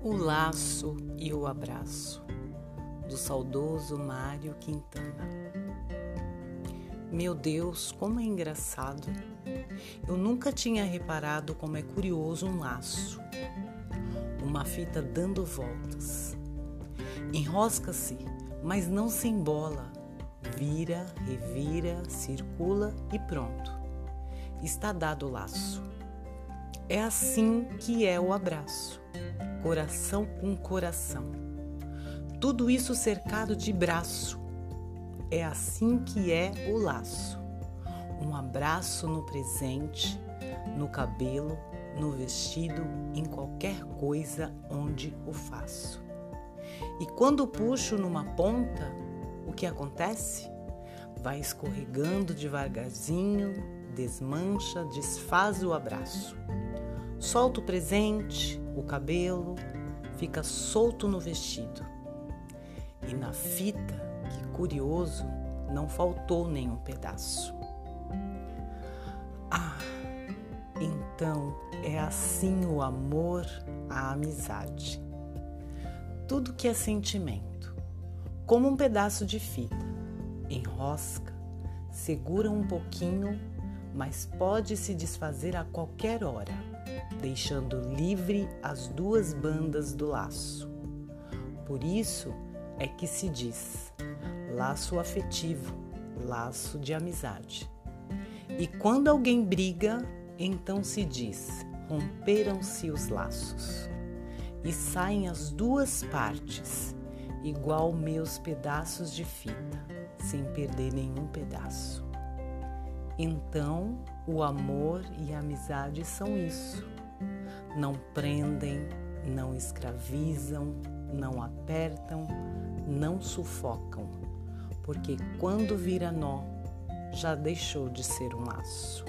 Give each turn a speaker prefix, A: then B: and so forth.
A: O laço e o abraço do saudoso Mário Quintana. Meu Deus, como é engraçado! Eu nunca tinha reparado como é curioso um laço, uma fita dando voltas. Enrosca-se, mas não se embola. Vira, revira, circula e pronto. Está dado o laço. É assim que é o abraço coração com coração. Tudo isso cercado de braço. É assim que é o laço. Um abraço no presente, no cabelo, no vestido, em qualquer coisa onde o faço. E quando puxo numa ponta, o que acontece? Vai escorregando devagarzinho, desmancha, desfaz o abraço. Solta o presente, o cabelo, fica solto no vestido. E na fita, que curioso, não faltou nenhum pedaço. Ah, então é assim o amor, a amizade. Tudo que é sentimento, como um pedaço de fita, enrosca, segura um pouquinho, mas pode se desfazer a qualquer hora deixando livre as duas bandas do laço. Por isso é que se diz laço afetivo, laço de amizade. E quando alguém briga, então se diz romperam-se os laços. E saem as duas partes, igual meus pedaços de fita, sem perder nenhum pedaço. Então, o amor e a amizade são isso não prendem, não escravizam, não apertam, não sufocam, porque quando vira nó, já deixou de ser um laço.